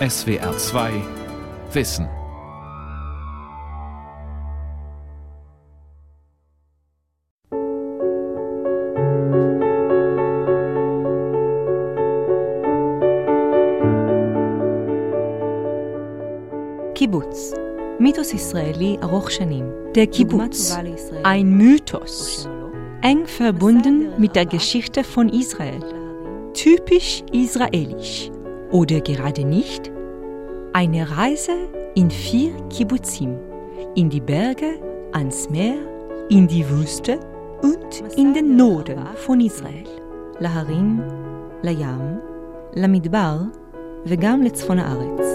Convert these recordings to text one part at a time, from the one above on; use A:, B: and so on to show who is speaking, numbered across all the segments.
A: SWR 2 Wissen.
B: קיבוץ, מיתוס ישראלי ארוך שנים. Der Kibbutz, ein Mythos, eng verbunden mit der Geschichte von Israel. Typisch israelisch. Oder gerade nicht? Eine Reise in vier Kibbutzim. In die Berge, ans Meer, in die Wüste und in den Norden von ישראל. להרים, לים, למדבר וגם לצפון הארץ.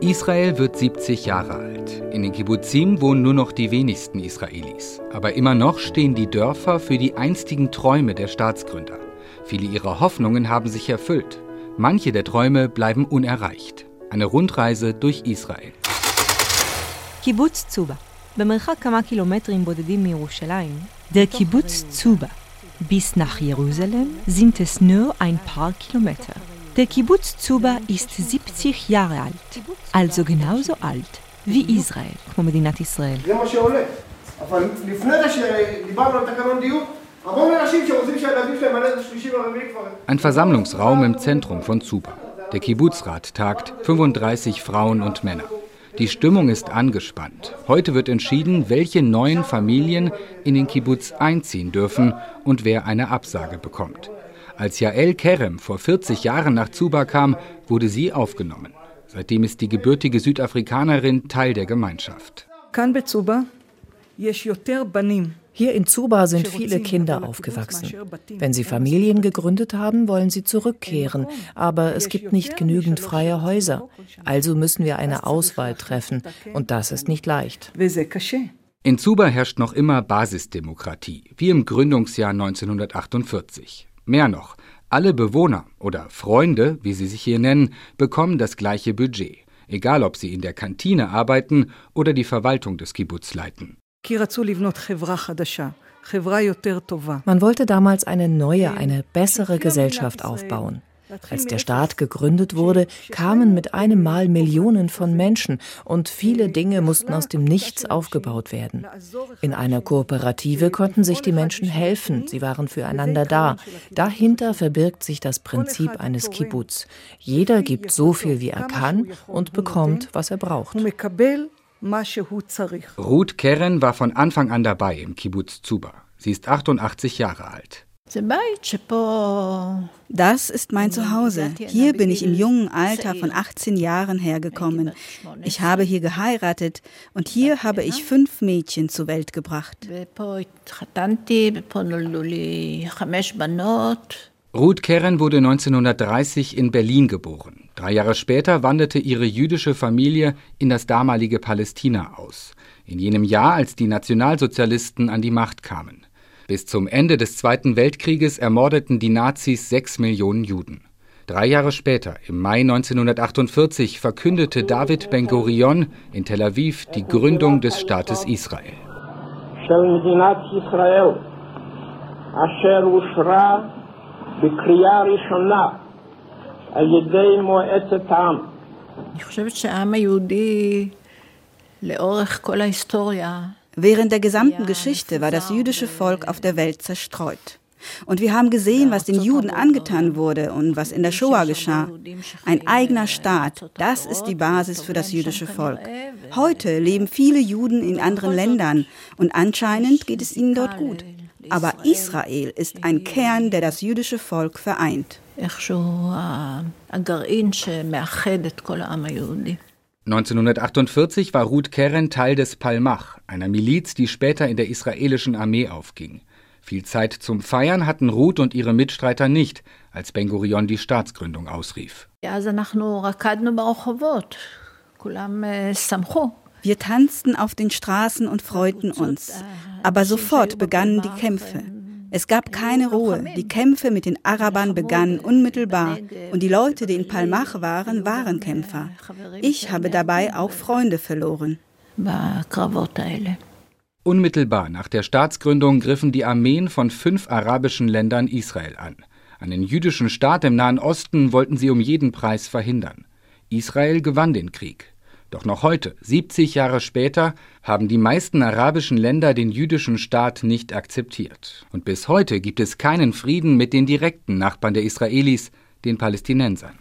C: Israel wird 70 Jahre alt. In den Kibbutzim wohnen nur noch die wenigsten Israelis. Aber immer noch stehen die Dörfer für die einstigen Träume der Staatsgründer. Viele ihrer Hoffnungen haben sich erfüllt. Manche der Träume bleiben unerreicht. Eine Rundreise durch Israel.
B: קיבוץ צובה, במרחק כמה קילומטרים בודדים מירושלים. Der Kibbutz Zuba. Bis nach Jerusalem sind es nur ein paar Kilometer. Der Kibbutz Zuba ist 70 Jahre alt, also genauso alt wie Israel, כמו מדינת ישראל.
D: זה מה שעולה. אבל לפני זה שדיברנו על תקנון דיור,
C: ein Versammlungsraum im Zentrum von Zuba. Der Kibbuzrat tagt 35 Frauen und Männer. Die Stimmung ist angespannt. Heute wird entschieden, welche neuen Familien in den Kibbutz einziehen dürfen und wer eine Absage bekommt. Als Jael Kerem vor 40 Jahren nach Zuba kam, wurde sie aufgenommen. Seitdem ist die gebürtige Südafrikanerin Teil der Gemeinschaft.
E: Kan Bezuba, yesh yoter banim
F: hier in Zuba sind viele Kinder aufgewachsen. Wenn sie Familien gegründet haben, wollen sie zurückkehren, aber es gibt nicht genügend freie Häuser. Also müssen wir eine Auswahl treffen und das ist nicht leicht.
C: In Zuba herrscht noch immer Basisdemokratie, wie im Gründungsjahr 1948. Mehr noch, alle Bewohner oder Freunde, wie sie sich hier nennen, bekommen das gleiche Budget, egal ob sie in der Kantine arbeiten oder die Verwaltung des Kibbutz leiten.
F: Man wollte damals eine neue, eine bessere Gesellschaft aufbauen. Als der Staat gegründet wurde, kamen mit einem Mal Millionen von Menschen und viele Dinge mussten aus dem Nichts aufgebaut werden. In einer Kooperative konnten sich die Menschen helfen, sie waren füreinander da. Dahinter verbirgt sich das Prinzip eines Kibbutz. Jeder gibt so viel, wie er kann und bekommt, was er braucht.
C: Ruth Keren war von Anfang an dabei im Kibbutz Zuba. Sie ist 88 Jahre alt.
G: Das ist mein Zuhause. Hier bin ich im jungen Alter von 18 Jahren hergekommen. Ich habe hier geheiratet und hier habe ich fünf Mädchen zur Welt gebracht.
C: Ruth Keren wurde 1930 in Berlin geboren. Drei Jahre später wanderte ihre jüdische Familie in das damalige Palästina aus. In jenem Jahr, als die Nationalsozialisten an die Macht kamen. Bis zum Ende des Zweiten Weltkrieges ermordeten die Nazis sechs Millionen Juden. Drei Jahre später, im Mai 1948, verkündete David Ben-Gurion in Tel Aviv die Gründung des Staates Israel.
H: של על ידי מועצת העם.
I: אני חושבת שהעם היהודי, לאורך כל ההיסטוריה,
G: Während der gesamten Geschichte war das jüdische Volk auf der Welt zerstreut. Und wir haben gesehen, was den Juden angetan wurde und was in der Shoah geschah. Ein eigener Staat, das ist die Basis für das jüdische Volk. Heute leben viele Juden in anderen Ländern und anscheinend geht es ihnen dort gut. Aber Israel ist ein Kern, der das jüdische Volk vereint.
I: איכשהו ה- הגרעין שמאחד את כל העם היהודי.
C: 1948 war Ruth Keren Teil des Palmach, einer Miliz, die später in der israelischen Armee aufging. Viel Zeit zum Feiern hatten Ruth und ihre Mitstreiter nicht, als Ben-Gurion die Staatsgründung ausrief.
I: אז אנחנו רקדנו ברחובות, כולם אה, שמחו.
G: Wir tanzten auf den Straßen und freuten uns. Aber sofort begannen die Kämpfe. Es gab keine Ruhe. Die Kämpfe mit den Arabern begannen unmittelbar und die Leute, die in Palmach waren, waren Kämpfer. Ich habe dabei auch Freunde verloren.
C: Unmittelbar nach der Staatsgründung griffen die Armeen von fünf arabischen Ländern Israel an. Einen jüdischen Staat im Nahen Osten wollten sie um jeden Preis verhindern. Israel gewann den Krieg. Doch noch heute, 70 Jahre später, haben die meisten arabischen Länder den jüdischen Staat nicht akzeptiert. Und bis heute gibt es keinen Frieden mit den direkten Nachbarn der Israelis, den Palästinensern.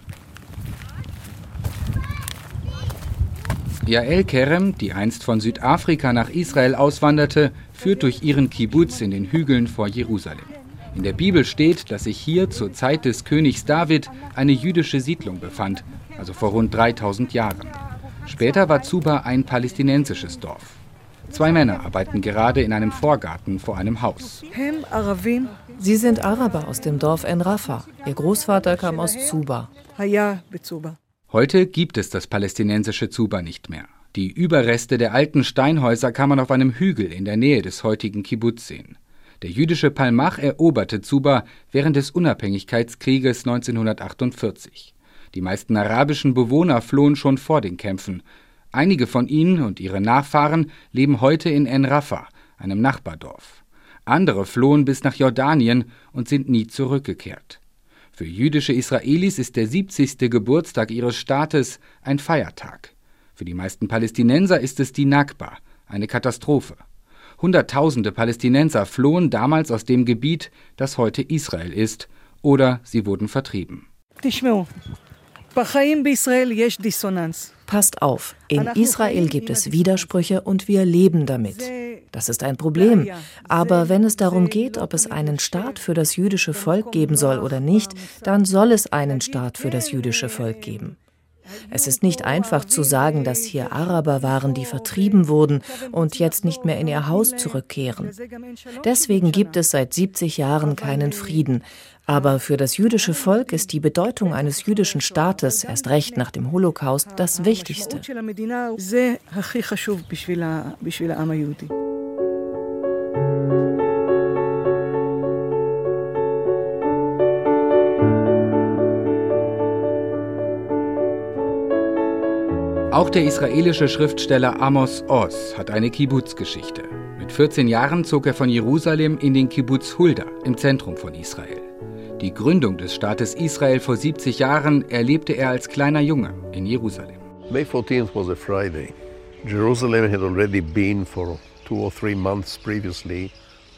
C: Yael Kerem, die einst von Südafrika nach Israel auswanderte, führt durch ihren Kibbutz in den Hügeln vor Jerusalem. In der Bibel steht, dass sich hier zur Zeit des Königs David eine jüdische Siedlung befand, also vor rund 3000 Jahren. Später war Zuba ein palästinensisches Dorf. Zwei Männer arbeiten gerade in einem Vorgarten vor einem Haus.
F: Sie sind Araber aus dem Dorf En Rafah. Ihr Großvater kam aus Zuba.
C: Heute gibt es das palästinensische Zuba nicht mehr. Die Überreste der alten Steinhäuser kann man auf einem Hügel in der Nähe des heutigen Kibbutz sehen. Der jüdische Palmach eroberte Zuba während des Unabhängigkeitskrieges 1948. Die meisten arabischen Bewohner flohen schon vor den Kämpfen. Einige von ihnen und ihre Nachfahren leben heute in En Rafah, einem Nachbardorf. Andere flohen bis nach Jordanien und sind nie zurückgekehrt. Für jüdische Israelis ist der 70. Geburtstag ihres Staates ein Feiertag. Für die meisten Palästinenser ist es die Nakba, eine Katastrophe. Hunderttausende Palästinenser flohen damals aus dem Gebiet, das heute Israel ist, oder sie wurden vertrieben.
F: Passt auf, in Israel gibt es Widersprüche und wir leben damit. Das ist ein Problem. Aber wenn es darum geht, ob es einen Staat für das jüdische Volk geben soll oder nicht, dann soll es einen Staat für das jüdische Volk geben. Es ist nicht einfach zu sagen, dass hier Araber waren, die vertrieben wurden und jetzt nicht mehr in ihr Haus zurückkehren. Deswegen gibt es seit 70 Jahren keinen Frieden. Aber für das jüdische Volk ist die Bedeutung eines jüdischen Staates, erst recht nach dem Holocaust, das Wichtigste.
C: Auch der israelische Schriftsteller Amos Oz hat eine Kibbutz-Geschichte. Mit 14 Jahren zog er von Jerusalem in den Kibbutz Hulda im Zentrum von Israel. Die Gründung des Staates Israel vor 70 Jahren erlebte er als kleiner Junge in Jerusalem.
J: May 14th was a Friday. Jerusalem had already been for two or three months previously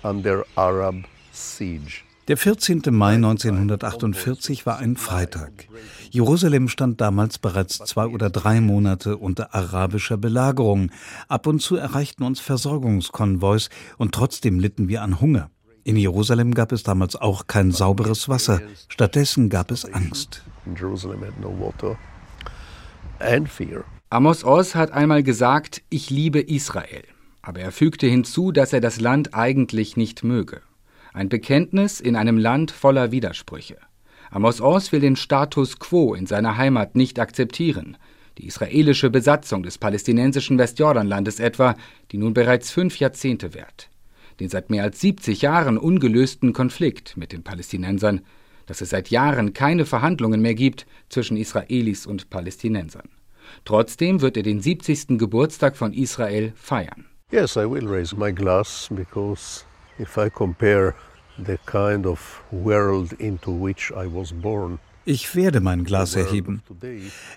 J: under Arab siege.
K: Der 14. Mai 1948 war ein Freitag. Jerusalem stand damals bereits zwei oder drei Monate unter arabischer Belagerung. Ab und zu erreichten uns Versorgungskonvois und trotzdem litten wir an Hunger. In Jerusalem gab es damals auch kein sauberes Wasser. Stattdessen gab es Angst.
C: Amos Oz hat einmal gesagt, ich liebe Israel. Aber er fügte hinzu, dass er das Land eigentlich nicht möge. Ein Bekenntnis in einem Land voller Widersprüche. Amos Oz will den Status quo in seiner Heimat nicht akzeptieren. Die israelische Besatzung des palästinensischen Westjordanlandes etwa, die nun bereits fünf Jahrzehnte währt. Den seit mehr als 70 Jahren ungelösten Konflikt mit den Palästinensern, dass es seit Jahren keine Verhandlungen mehr gibt zwischen Israelis und Palästinensern. Trotzdem wird er den 70. Geburtstag von Israel feiern.
J: Yes, I will raise my glass because if I compare the kind of world into which I was born,
K: ich werde mein Glas erheben.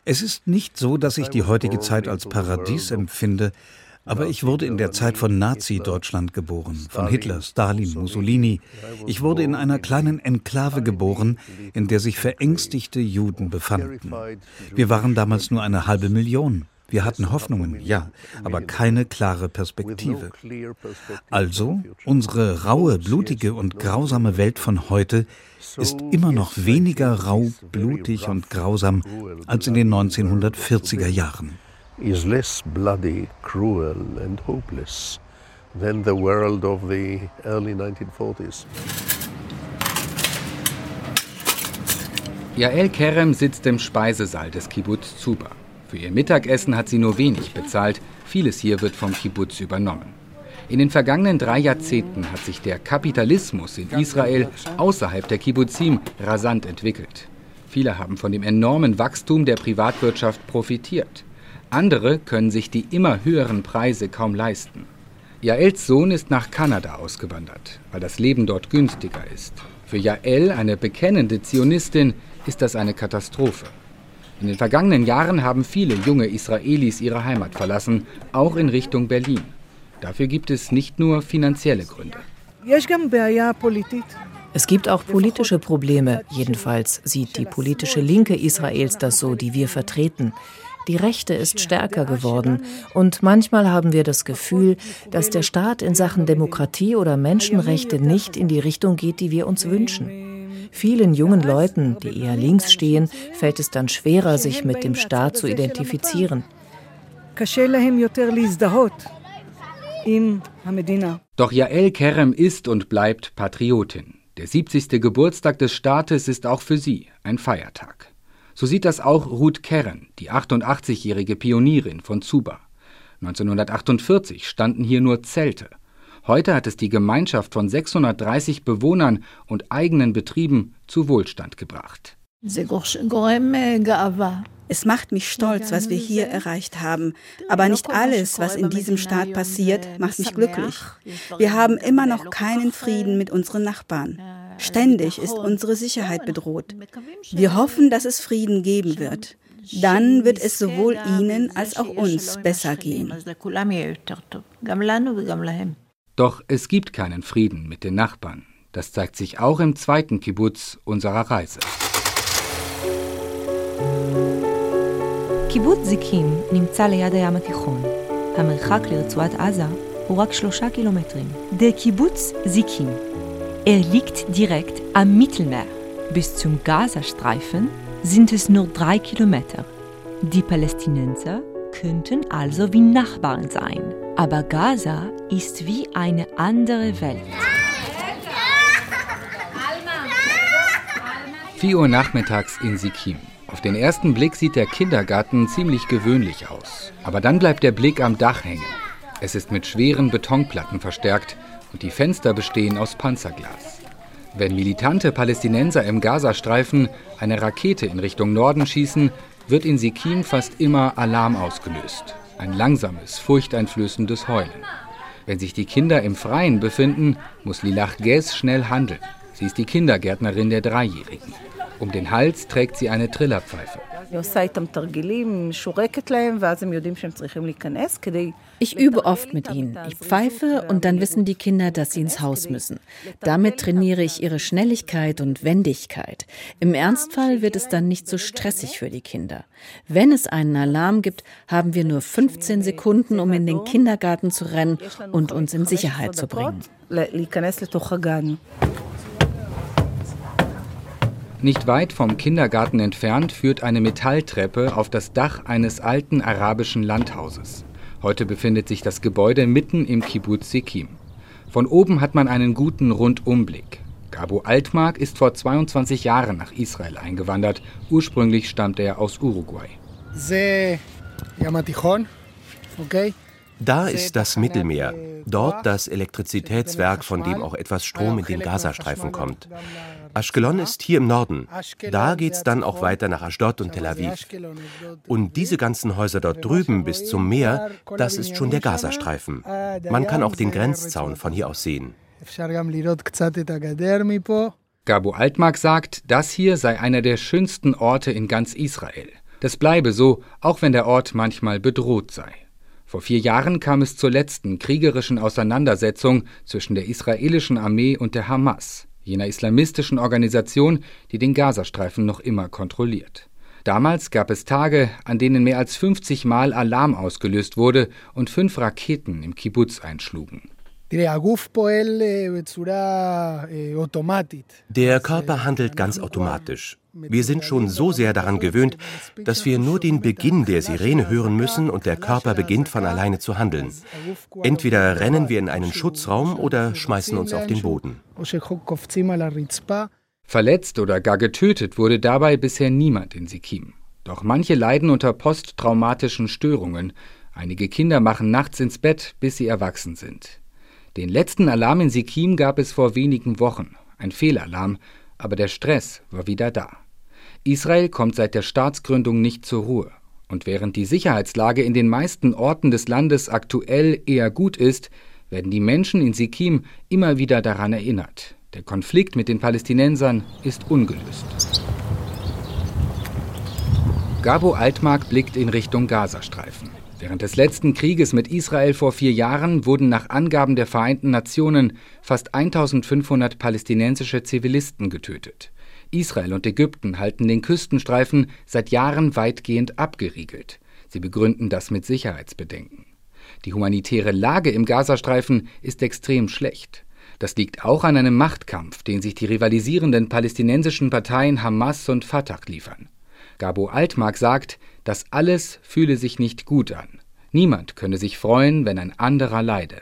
K: Es ist nicht so, dass ich die heutige Zeit als Paradies empfinde, aber ich wurde in der Zeit von Nazi-Deutschland geboren, von Hitler, Stalin, Mussolini. Ich wurde in einer kleinen Enklave geboren, in der sich verängstigte Juden befanden. Wir waren damals nur eine halbe Million. Wir hatten Hoffnungen, ja, aber keine klare Perspektive. Also, unsere raue, blutige und grausame Welt von heute ist immer noch weniger rau, blutig und grausam als in den 1940er Jahren.
J: Is less bloody, cruel and hopeless than the world of the early 1940s.
C: Yael Kerem sitzt im Speisesaal des Kibbutz Zuba. Für ihr Mittagessen hat sie nur wenig bezahlt, vieles hier wird vom Kibbutz übernommen. In den vergangenen drei Jahrzehnten hat sich der Kapitalismus in Israel außerhalb der Kibbutzim rasant entwickelt. Viele haben von dem enormen Wachstum der Privatwirtschaft profitiert. Andere können sich die immer höheren Preise kaum leisten. Jaels Sohn ist nach Kanada ausgewandert, weil das Leben dort günstiger ist. Für Jael, eine bekennende Zionistin, ist das eine Katastrophe. In den vergangenen Jahren haben viele junge Israelis ihre Heimat verlassen, auch in Richtung Berlin. Dafür gibt es nicht nur finanzielle Gründe.
F: Es gibt auch politische Probleme, jedenfalls sieht die politische Linke Israels das so, die wir vertreten. Die Rechte ist stärker geworden und manchmal haben wir das Gefühl, dass der Staat in Sachen Demokratie oder Menschenrechte nicht in die Richtung geht, die wir uns wünschen. Vielen jungen Leuten, die eher links stehen, fällt es dann schwerer, sich mit dem Staat zu identifizieren.
C: Doch Jael Kerem ist und bleibt Patriotin. Der 70. Geburtstag des Staates ist auch für sie ein Feiertag. So sieht das auch Ruth Kerren, die 88-jährige Pionierin von Zuba. 1948 standen hier nur Zelte. Heute hat es die Gemeinschaft von 630 Bewohnern und eigenen Betrieben zu Wohlstand gebracht.
G: Es macht mich stolz, was wir hier erreicht haben. Aber nicht alles, was in diesem Staat passiert, macht mich glücklich. Wir haben immer noch keinen Frieden mit unseren Nachbarn. Ständig ist unsere Sicherheit bedroht. Wir hoffen, dass es Frieden geben wird. Dann wird es sowohl ihnen als auch uns besser gehen.
C: Doch es gibt keinen Frieden mit den Nachbarn. Das zeigt sich auch im zweiten Kibbutz unserer Reise.
B: קיבוץ זיקים נמצא ליד הים התיכון. המרחק לרצועת עזה הוא רק שלושה קילומטרים. Der Kibbutz Sikim Er liegt direkt am Mittelmeer. Bis zum Gazastreifen sind es nur drei Kilometer. Die Palästinenser könnten also wie Nachbarn sein. Aber Gaza ist wie eine andere Welt.
C: 4 Uhr nachmittags in Sikim. Auf den ersten Blick sieht der Kindergarten ziemlich gewöhnlich aus. Aber dann bleibt der Blick am Dach hängen. Es ist mit schweren Betonplatten verstärkt und die Fenster bestehen aus Panzerglas. Wenn militante Palästinenser im Gazastreifen eine Rakete in Richtung Norden schießen, wird in Sikim fast immer Alarm ausgelöst. Ein langsames, furchteinflößendes Heulen. Wenn sich die Kinder im Freien befinden, muss Lilach Ges schnell handeln. Sie ist die Kindergärtnerin der Dreijährigen. Um den Hals trägt sie eine Trillerpfeife.
L: Ich übe oft mit ihnen. Ich pfeife und dann wissen die Kinder, dass sie ins Haus müssen. Damit trainiere ich ihre Schnelligkeit und Wendigkeit. Im Ernstfall wird es dann nicht so stressig für die Kinder. Wenn es einen Alarm gibt, haben wir nur 15 Sekunden, um in den Kindergarten zu rennen und uns in Sicherheit zu bringen.
C: Nicht weit vom Kindergarten entfernt führt eine Metalltreppe auf das Dach eines alten arabischen Landhauses. Heute befindet sich das Gebäude mitten im Kibbutz Sekim. Von oben hat man einen guten Rundumblick. Gabo Altmark ist vor 22 Jahren nach Israel eingewandert. Ursprünglich stammt er aus Uruguay.
M: Da ist das Mittelmeer, dort das Elektrizitätswerk, von dem auch etwas Strom in den Gazastreifen kommt. Ashkelon ist hier im Norden. Da geht's dann auch weiter nach Ashdod und Tel Aviv. Und diese ganzen Häuser dort drüben bis zum Meer, das ist schon der Gazastreifen. Man kann auch den Grenzzaun von hier aus sehen.
C: Gabo Altmark sagt, das hier sei einer der schönsten Orte in ganz Israel. Das bleibe so, auch wenn der Ort manchmal bedroht sei. Vor vier Jahren kam es zur letzten kriegerischen Auseinandersetzung zwischen der israelischen Armee und der Hamas jener islamistischen Organisation, die den Gazastreifen noch immer kontrolliert. Damals gab es Tage, an denen mehr als 50 Mal Alarm ausgelöst wurde und fünf Raketen im Kibbutz einschlugen.
M: Der Körper handelt ganz automatisch. Wir sind schon so sehr daran gewöhnt, dass wir nur den Beginn der Sirene hören müssen und der Körper beginnt von alleine zu handeln. Entweder rennen wir in einen Schutzraum oder schmeißen uns auf den Boden.
C: Verletzt oder gar getötet wurde dabei bisher niemand in Sikim. Doch manche leiden unter posttraumatischen Störungen. Einige Kinder machen nachts ins Bett, bis sie erwachsen sind. Den letzten Alarm in Sikim gab es vor wenigen Wochen. Ein Fehlalarm, aber der Stress war wieder da. Israel kommt seit der Staatsgründung nicht zur Ruhe. Und während die Sicherheitslage in den meisten Orten des Landes aktuell eher gut ist, werden die Menschen in Sikkim immer wieder daran erinnert. Der Konflikt mit den Palästinensern ist ungelöst. Gabo Altmark blickt in Richtung Gazastreifen. Während des letzten Krieges mit Israel vor vier Jahren wurden nach Angaben der Vereinten Nationen fast 1500 palästinensische Zivilisten getötet. Israel und Ägypten halten den Küstenstreifen seit Jahren weitgehend abgeriegelt. Sie begründen das mit Sicherheitsbedenken. Die humanitäre Lage im Gazastreifen ist extrem schlecht. Das liegt auch an einem Machtkampf, den sich die rivalisierenden palästinensischen Parteien Hamas und Fatah liefern. Gabo Altmark sagt, das alles fühle sich nicht gut an. Niemand könne sich freuen, wenn ein anderer leide.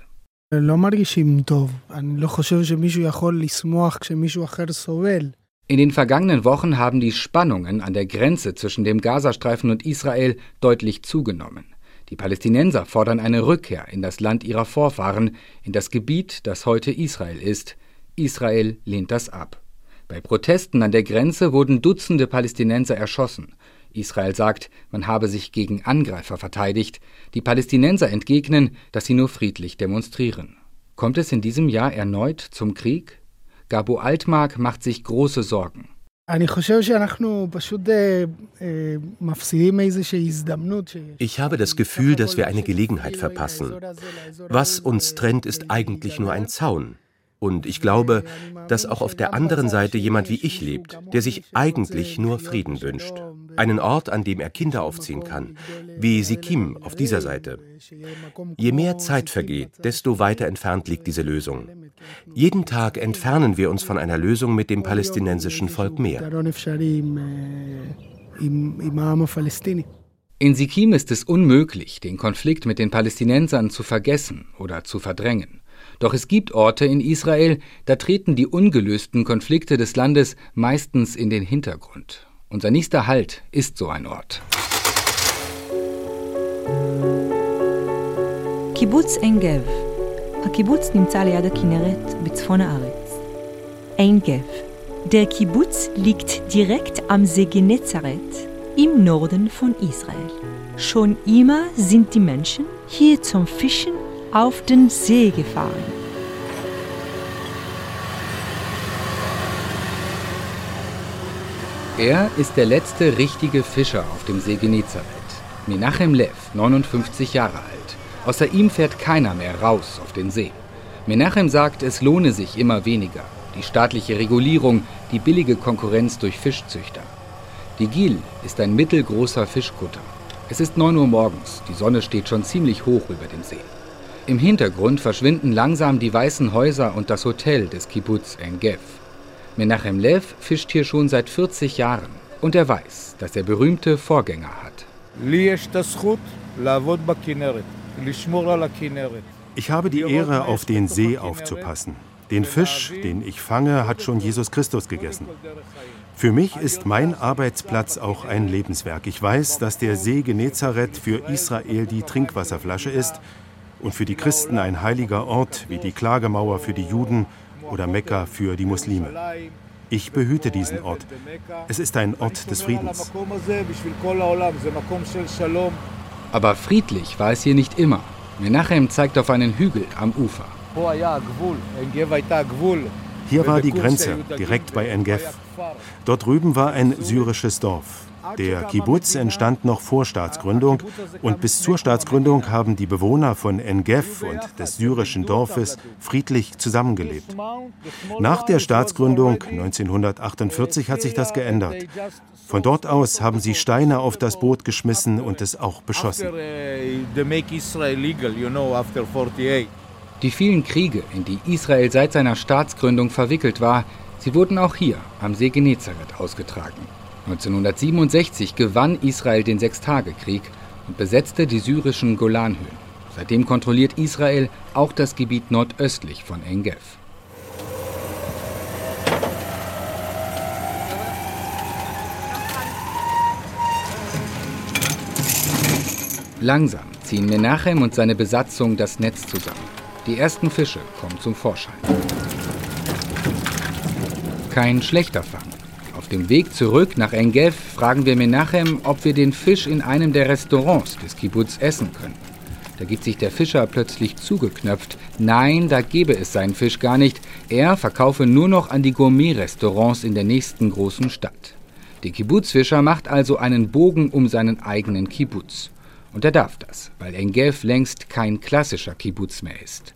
C: In den vergangenen Wochen haben die Spannungen an der Grenze zwischen dem Gazastreifen und Israel deutlich zugenommen. Die Palästinenser fordern eine Rückkehr in das Land ihrer Vorfahren, in das Gebiet, das heute Israel ist. Israel lehnt das ab. Bei Protesten an der Grenze wurden Dutzende Palästinenser erschossen. Israel sagt, man habe sich gegen Angreifer verteidigt. Die Palästinenser entgegnen, dass sie nur friedlich demonstrieren. Kommt es in diesem Jahr erneut zum Krieg? Gabo Altmark macht sich große Sorgen.
M: Ich habe das Gefühl, dass wir eine Gelegenheit verpassen. Was uns trennt, ist eigentlich nur ein Zaun. Und ich glaube, dass auch auf der anderen Seite jemand wie ich lebt, der sich eigentlich nur Frieden wünscht. Einen Ort, an dem er Kinder aufziehen kann, wie Sikim auf dieser Seite. Je mehr Zeit vergeht, desto weiter entfernt liegt diese Lösung. Jeden Tag entfernen wir uns von einer Lösung mit dem palästinensischen Volk mehr.
C: In Sikkim ist es unmöglich, den Konflikt mit den Palästinensern zu vergessen oder zu verdrängen. Doch es gibt Orte in Israel, da treten die ungelösten Konflikte des Landes meistens in den Hintergrund. Unser nächster Halt ist so ein Ort.
B: Kibbutz Engev הקיבוץ נמצא ליד הכנרת בצפון הארץ. עין גב. Der Kibbutz liegt direkt am See Genezareth im Norden von Israel. Schon immer sind die Menschen hier zum Fischen auf den See gefahren.
C: Er ist der letzte richtige Fischer auf dem See Genezareth. Menachem Lev, 59 Jahre alt. Außer ihm fährt keiner mehr raus auf den See. Menachem sagt, es lohne sich immer weniger. Die staatliche Regulierung, die billige Konkurrenz durch Fischzüchter. Die Gil ist ein mittelgroßer Fischkutter. Es ist 9 Uhr morgens, die Sonne steht schon ziemlich hoch über dem See. Im Hintergrund verschwinden langsam die weißen Häuser und das Hotel des Kibbutz Engev. Menachem Lev fischt hier schon seit 40 Jahren und er weiß, dass er berühmte Vorgänger hat.
N: Ich habe die Ehre, auf den See aufzupassen. Den Fisch, den ich fange, hat schon Jesus Christus gegessen. Für mich ist mein Arbeitsplatz auch ein Lebenswerk. Ich weiß, dass der See Genezareth für Israel die Trinkwasserflasche ist und für die Christen ein heiliger Ort wie die Klagemauer für die Juden oder Mekka für die Muslime. Ich behüte diesen Ort. Es ist ein Ort des Friedens.
C: Aber friedlich war es hier nicht immer. Menachem zeigt auf einen Hügel am Ufer.
N: Hier war die Grenze, direkt bei Engev. Dort drüben war ein syrisches Dorf. Der Kibbutz entstand noch vor Staatsgründung und bis zur Staatsgründung haben die Bewohner von Engev und des syrischen Dorfes friedlich zusammengelebt. Nach der Staatsgründung 1948 hat sich das geändert. Von dort aus haben sie Steine auf das Boot geschmissen und es auch beschossen.
C: Die vielen Kriege, in die Israel seit seiner Staatsgründung verwickelt war, sie wurden auch hier am See Genezareth ausgetragen. 1967 gewann Israel den Sechstagekrieg und besetzte die syrischen Golanhöhen. Seitdem kontrolliert Israel auch das Gebiet nordöstlich von Engev. Langsam ziehen Menachem und seine Besatzung das Netz zusammen. Die ersten Fische kommen zum Vorschein. Kein schlechter Fang dem Weg zurück nach Engev fragen wir Menachem, ob wir den Fisch in einem der Restaurants des Kibbutz essen können. Da gibt sich der Fischer plötzlich zugeknöpft. Nein, da gebe es seinen Fisch gar nicht. Er verkaufe nur noch an die Gourmet-Restaurants in der nächsten großen Stadt. Der Kibbutzfischer macht also einen Bogen um seinen eigenen Kibbutz. Und er darf das, weil Engev längst kein klassischer Kibbutz mehr ist.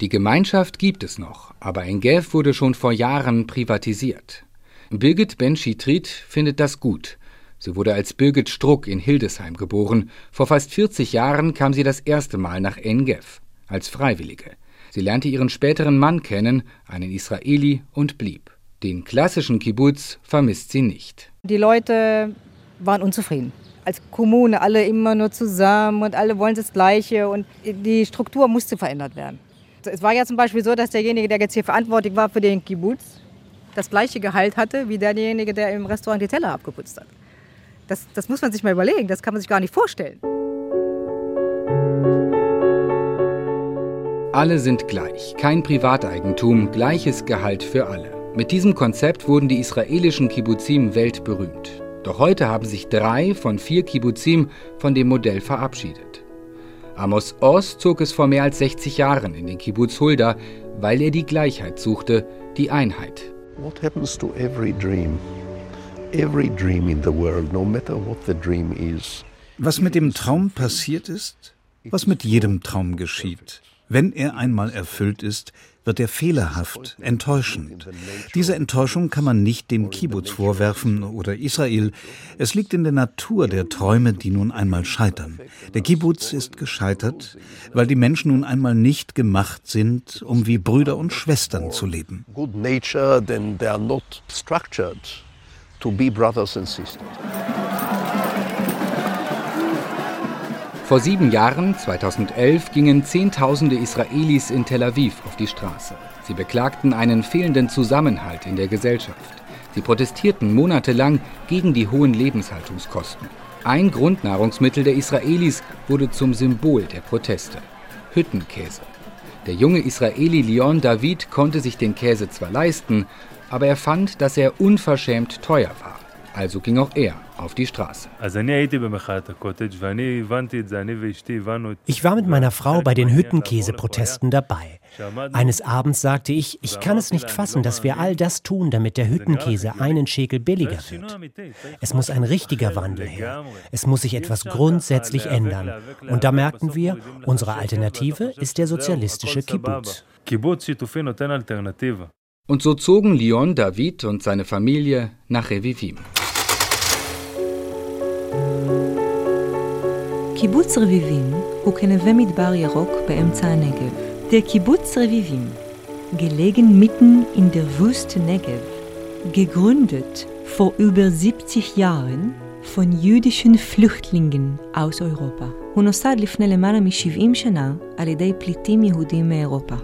C: Die Gemeinschaft gibt es noch, aber Engev wurde schon vor Jahren privatisiert. Birgit Ben-Schitrit findet das gut. Sie wurde als Birgit Struck in Hildesheim geboren. Vor fast 40 Jahren kam sie das erste Mal nach Engev als Freiwillige. Sie lernte ihren späteren Mann kennen, einen Israeli, und blieb. Den klassischen Kibbutz vermisst sie nicht.
O: Die Leute waren unzufrieden. Als Kommune alle immer nur zusammen und alle wollen das Gleiche und die Struktur musste verändert werden. Es war ja zum Beispiel so, dass derjenige, der jetzt hier verantwortlich war für den Kibbutz, das gleiche Gehalt hatte wie derjenige, der im Restaurant die Teller abgeputzt hat. Das, das muss man sich mal überlegen, das kann man sich gar nicht vorstellen.
C: Alle sind gleich, kein Privateigentum, gleiches Gehalt für alle. Mit diesem Konzept wurden die israelischen Kibbuzim weltberühmt. Doch heute haben sich drei von vier Kibbuzim von dem Modell verabschiedet. Amos Oz zog es vor mehr als 60 Jahren in den Kibbutz Hulda, weil er die Gleichheit suchte, die Einheit.
J: What happens to every dream? every dream in the world, no matter what the dream is.
K: Was mit dem Traum passiert ist, was mit jedem Traum geschieht. Wenn er einmal erfüllt ist, wird er fehlerhaft, enttäuschend. Diese Enttäuschung kann man nicht dem Kibbutz vorwerfen oder Israel. Es liegt in der Natur der Träume, die nun einmal scheitern. Der Kibbutz ist gescheitert, weil die Menschen nun einmal nicht gemacht sind, um wie Brüder und Schwestern zu leben.
J: Good nature, then they are not structured to be brothers and sisters.
C: Vor sieben Jahren, 2011, gingen Zehntausende Israelis in Tel Aviv auf die Straße. Sie beklagten einen fehlenden Zusammenhalt in der Gesellschaft. Sie protestierten monatelang gegen die hohen Lebenshaltungskosten. Ein Grundnahrungsmittel der Israelis wurde zum Symbol der Proteste. Hüttenkäse. Der junge Israeli Leon David konnte sich den Käse zwar leisten, aber er fand, dass er unverschämt teuer war. Also ging auch er auf die Straße.
P: Ich war mit meiner Frau bei den Hüttenkäseprotesten dabei. Eines Abends sagte ich, ich kann es nicht fassen, dass wir all das tun, damit der Hüttenkäse einen Schekel billiger wird. Es muss ein richtiger Wandel her. Es muss sich etwas grundsätzlich ändern. Und da merkten wir, unsere Alternative ist der sozialistische Kibbutz.
C: Und so zogen Leon David und seine Familie nach Revivim.
B: קיבוץ רביבים הוא כנווה מדבר ירוק באמצע הנגב. Der Kibbutz Revivim, gelegen mitten in der Wüste Negev, gegründet vor über 70 Jahren von jüdischen Flüchtlingen aus Europa. הוא נוסד לפני למעלה מ-70 שנה על ידי פליטים יהודים מאירופה.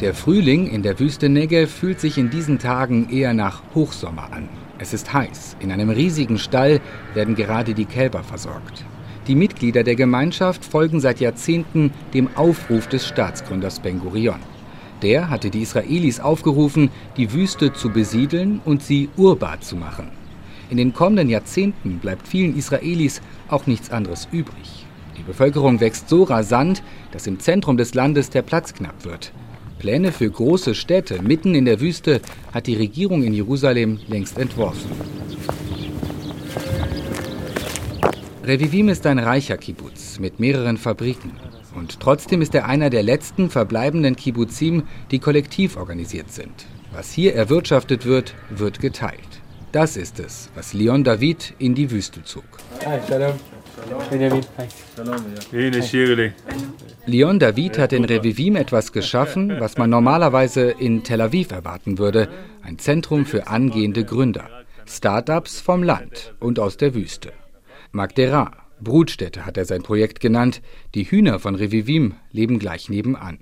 C: Der Frühling in der Wüste Negev fühlt sich in diesen Tagen eher nach Hochsommer an. Es ist heiß. In einem riesigen Stall werden gerade die Kälber versorgt. Die Mitglieder der Gemeinschaft folgen seit Jahrzehnten dem Aufruf des Staatsgründers Ben Gurion. Der hatte die Israelis aufgerufen, die Wüste zu besiedeln und sie urbar zu machen. In den kommenden Jahrzehnten bleibt vielen Israelis auch nichts anderes übrig. Die Bevölkerung wächst so rasant, dass im Zentrum des Landes der Platz knapp wird. Pläne für große Städte mitten in der Wüste hat die Regierung in Jerusalem längst entworfen. Revivim ist ein reicher Kibbutz mit mehreren Fabriken. Und trotzdem ist er einer der letzten verbleibenden Kibbuzim, die kollektiv organisiert sind. Was hier erwirtschaftet wird, wird geteilt. Das ist es, was Leon David in die Wüste zog. Leon David hat in Revivim etwas geschaffen, was man normalerweise in Tel Aviv erwarten würde. Ein Zentrum für angehende Gründer. Startups vom Land und aus der Wüste. Magdera, Brutstätte hat er sein Projekt genannt. Die Hühner von Revivim leben gleich nebenan.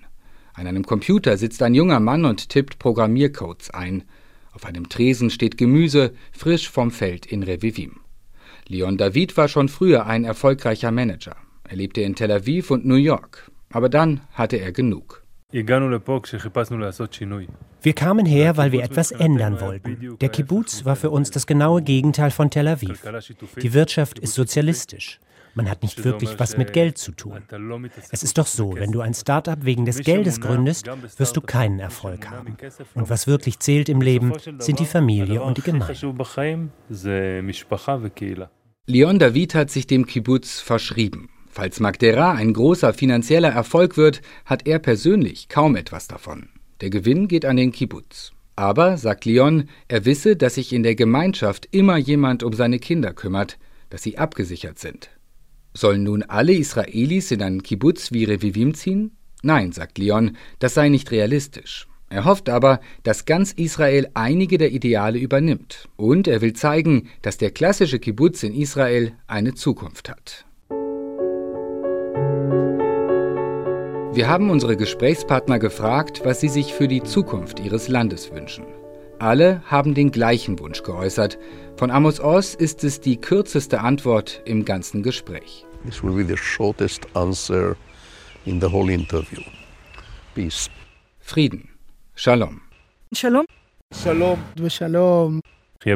C: An einem Computer sitzt ein junger Mann und tippt Programmiercodes ein. Auf einem Tresen steht Gemüse, frisch vom Feld in Revivim. Leon David war schon früher ein erfolgreicher Manager. Er lebte in Tel Aviv und New York. Aber dann hatte er genug.
P: Wir kamen her, weil wir etwas ändern wollten. Der Kibbutz war für uns das genaue Gegenteil von Tel Aviv. Die Wirtschaft ist sozialistisch. Man hat nicht wirklich was mit Geld zu tun. Es ist doch so, wenn du ein Start-up wegen des Geldes gründest, wirst du keinen Erfolg haben. Und was wirklich zählt im Leben, sind die Familie und die Gemeinde.
C: Leon David hat sich dem Kibbutz verschrieben. Falls Magdera ein großer finanzieller Erfolg wird, hat er persönlich kaum etwas davon. Der Gewinn geht an den Kibbutz. Aber, sagt Leon, er wisse, dass sich in der Gemeinschaft immer jemand um seine Kinder kümmert, dass sie abgesichert sind. Sollen nun alle Israelis in einen Kibbutz wie Revivim ziehen? Nein, sagt Leon, das sei nicht realistisch. Er hofft aber, dass ganz Israel einige der Ideale übernimmt. Und er will zeigen, dass der klassische Kibbutz in Israel eine Zukunft hat. Wir haben unsere Gesprächspartner gefragt, was sie sich für die Zukunft ihres Landes wünschen. Alle haben den gleichen Wunsch geäußert. Von Amos Oz ist es die kürzeste Antwort im ganzen Gespräch.
J: This will be the shortest answer in the whole interview. Peace.
C: Frieden. Shalom.
E: Shalom.
H: Shalom.
E: Shalom.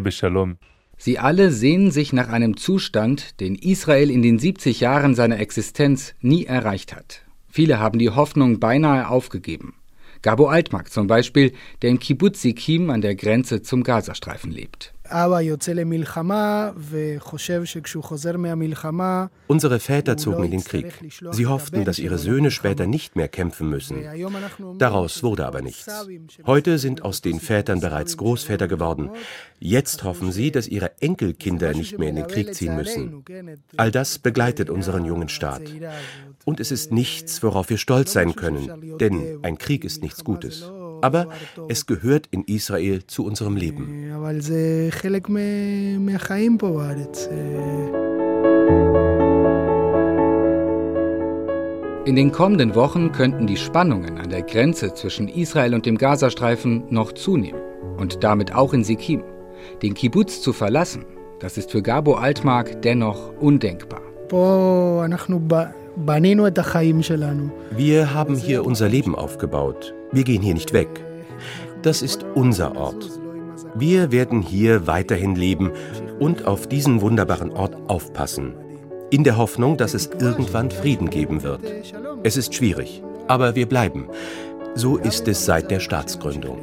M: Shalom.
C: Sie alle sehnen sich nach einem Zustand, den Israel in den 70 Jahren seiner Existenz nie erreicht hat. Viele haben die Hoffnung beinahe aufgegeben. Gabo Altmark zum Beispiel, der im Kibbutz Sikim an der Grenze zum Gazastreifen lebt.
M: Unsere Väter zogen in den Krieg. Sie hofften, dass ihre Söhne später nicht mehr kämpfen müssen. Daraus wurde aber nichts. Heute sind aus den Vätern bereits Großväter geworden. Jetzt hoffen sie, dass ihre Enkelkinder nicht mehr in den Krieg ziehen müssen. All das begleitet unseren jungen Staat. Und es ist nichts, worauf wir stolz sein können, denn ein Krieg ist nichts Gutes aber es gehört in Israel zu unserem Leben.
C: In den kommenden Wochen könnten die Spannungen an der Grenze zwischen Israel und dem Gazastreifen noch zunehmen und damit auch in Sikim. Den Kibbutz zu verlassen, das ist für Gabo Altmark dennoch undenkbar.
M: Wir haben hier unser Leben aufgebaut. Wir gehen hier nicht weg. Das ist unser Ort. Wir werden hier weiterhin leben und auf diesen wunderbaren Ort aufpassen. In der Hoffnung, dass es irgendwann Frieden geben wird. Es ist schwierig, aber wir bleiben. So ist es seit der Staatsgründung.